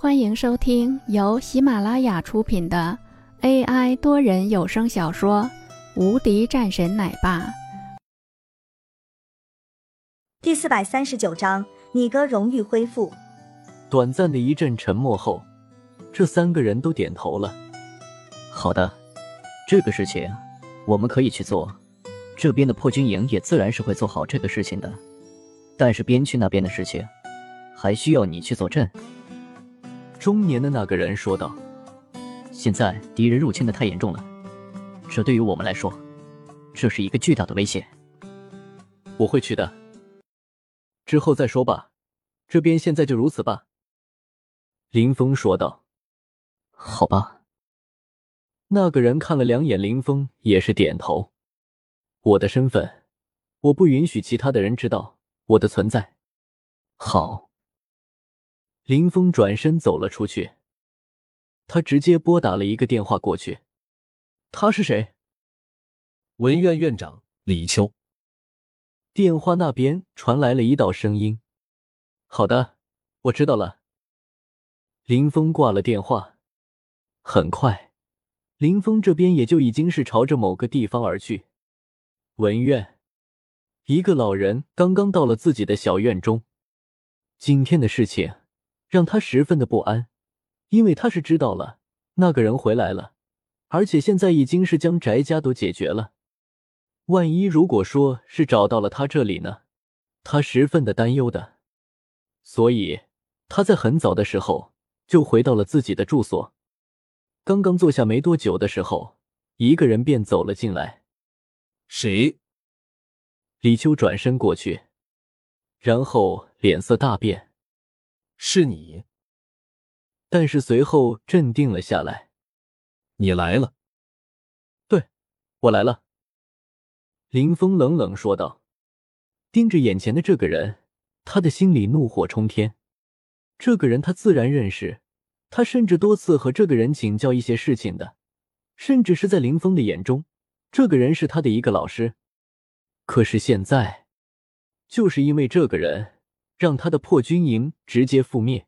欢迎收听由喜马拉雅出品的 AI 多人有声小说《无敌战神奶爸》第四百三十九章：你哥荣誉恢复。短暂的一阵沉默后，这三个人都点头了。好的，这个事情我们可以去做，这边的破军营也自然是会做好这个事情的。但是边区那边的事情，还需要你去坐镇。中年的那个人说道：“现在敌人入侵的太严重了，这对于我们来说，这是一个巨大的威胁。我会去的，之后再说吧。这边现在就如此吧。”林峰说道。“好吧。”那个人看了两眼林峰，也是点头。我的身份，我不允许其他的人知道我的存在。好。林峰转身走了出去，他直接拨打了一个电话过去。他是谁？文院院长李秋。电话那边传来了一道声音：“好的，我知道了。”林峰挂了电话。很快，林峰这边也就已经是朝着某个地方而去。文院，一个老人刚刚到了自己的小院中。今天的事情。让他十分的不安，因为他是知道了那个人回来了，而且现在已经是将翟家都解决了。万一如果说是找到了他这里呢？他十分的担忧的。所以他在很早的时候就回到了自己的住所。刚刚坐下没多久的时候，一个人便走了进来。谁？李秋转身过去，然后脸色大变。是你，但是随后镇定了下来。你来了，对，我来了。林峰冷冷说道，盯着眼前的这个人，他的心里怒火冲天。这个人他自然认识，他甚至多次和这个人请教一些事情的，甚至是在林峰的眼中，这个人是他的一个老师。可是现在，就是因为这个人。让他的破军营直接覆灭，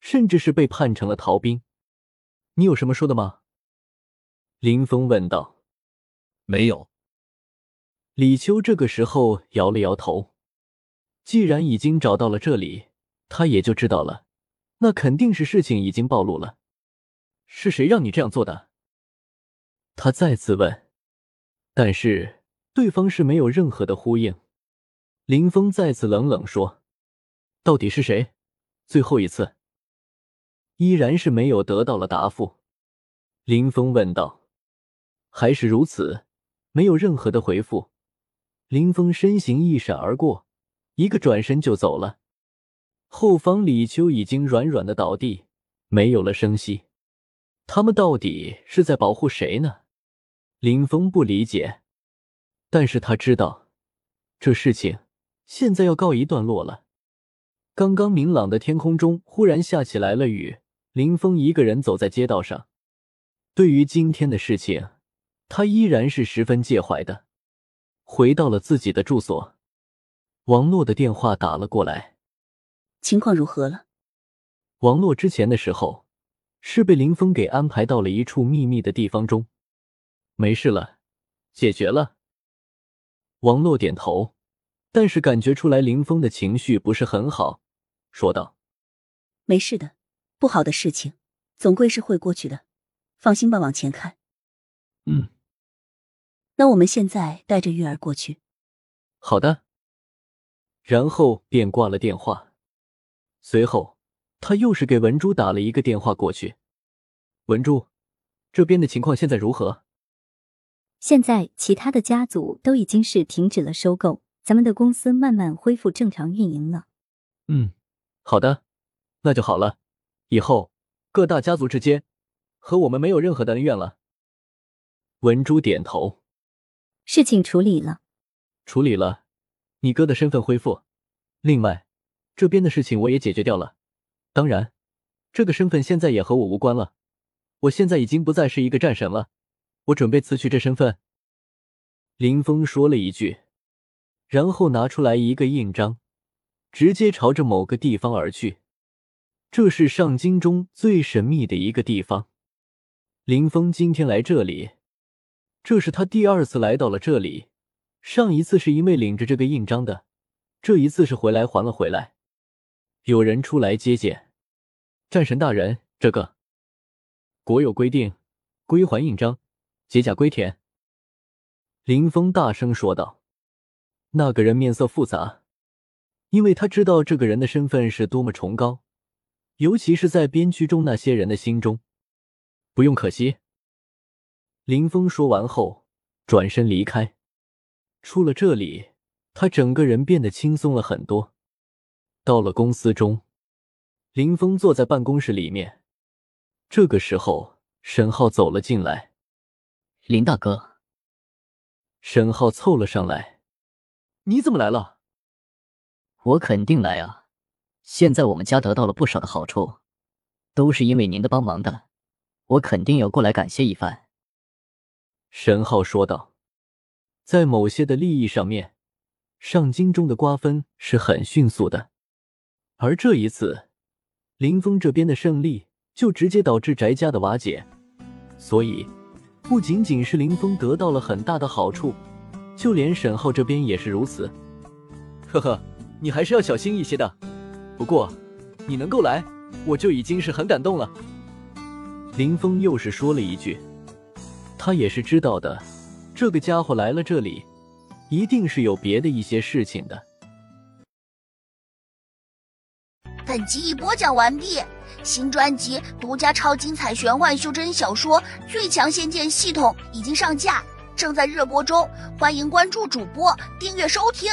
甚至是被判成了逃兵。你有什么说的吗？林峰问道。没有。李秋这个时候摇了摇头。既然已经找到了这里，他也就知道了，那肯定是事情已经暴露了。是谁让你这样做的？他再次问，但是对方是没有任何的呼应。林峰再次冷冷说。到底是谁？最后一次，依然是没有得到了答复。林峰问道：“还是如此，没有任何的回复。”林峰身形一闪而过，一个转身就走了。后方李秋已经软软的倒地，没有了声息。他们到底是在保护谁呢？林峰不理解，但是他知道，这事情现在要告一段落了。刚刚明朗的天空中忽然下起来了雨，林峰一个人走在街道上。对于今天的事情，他依然是十分介怀的。回到了自己的住所，王洛的电话打了过来。情况如何了？王洛之前的时候是被林峰给安排到了一处秘密的地方中，没事了，解决了。王洛点头，但是感觉出来林峰的情绪不是很好。说道：“没事的，不好的事情总归是会过去的，放心吧，往前看。”“嗯。”“那我们现在带着玉儿过去。”“好的。”然后便挂了电话。随后，他又是给文珠打了一个电话过去。“文珠，这边的情况现在如何？”“现在其他的家族都已经是停止了收购，咱们的公司慢慢恢复正常运营了。”“嗯。”好的，那就好了。以后各大家族之间和我们没有任何的恩怨了。文珠点头，事情处理了，处理了，你哥的身份恢复。另外，这边的事情我也解决掉了。当然，这个身份现在也和我无关了。我现在已经不再是一个战神了，我准备辞去这身份。林峰说了一句，然后拿出来一个印章。直接朝着某个地方而去。这是上京中最神秘的一个地方。林峰今天来这里，这是他第二次来到了这里。上一次是因为领着这个印章的，这一次是回来还了回来。有人出来接见，战神大人，这个国有规定，归还印章，解甲归田。林峰大声说道。那个人面色复杂，因为他知道这个人的身份是多么崇高，尤其是在边区中那些人的心中。不用可惜。林峰说完后，转身离开。出了这里，他整个人变得轻松了很多。到了公司中，林峰坐在办公室里面。这个时候，沈浩走了进来。林大哥，沈浩凑了上来。你怎么来了？我肯定来啊！现在我们家得到了不少的好处，都是因为您的帮忙的，我肯定要过来感谢一番。”沈浩说道。在某些的利益上面，上京中的瓜分是很迅速的，而这一次，林峰这边的胜利就直接导致翟家的瓦解，所以不仅仅是林峰得到了很大的好处。就连沈浩这边也是如此。呵呵，你还是要小心一些的。不过，你能够来，我就已经是很感动了。林峰又是说了一句，他也是知道的，这个家伙来了这里，一定是有别的一些事情的。本集已播讲完毕，新专辑独家超精彩玄幻修真小说《最强仙剑系统》已经上架。正在热播中，欢迎关注主播，订阅收听。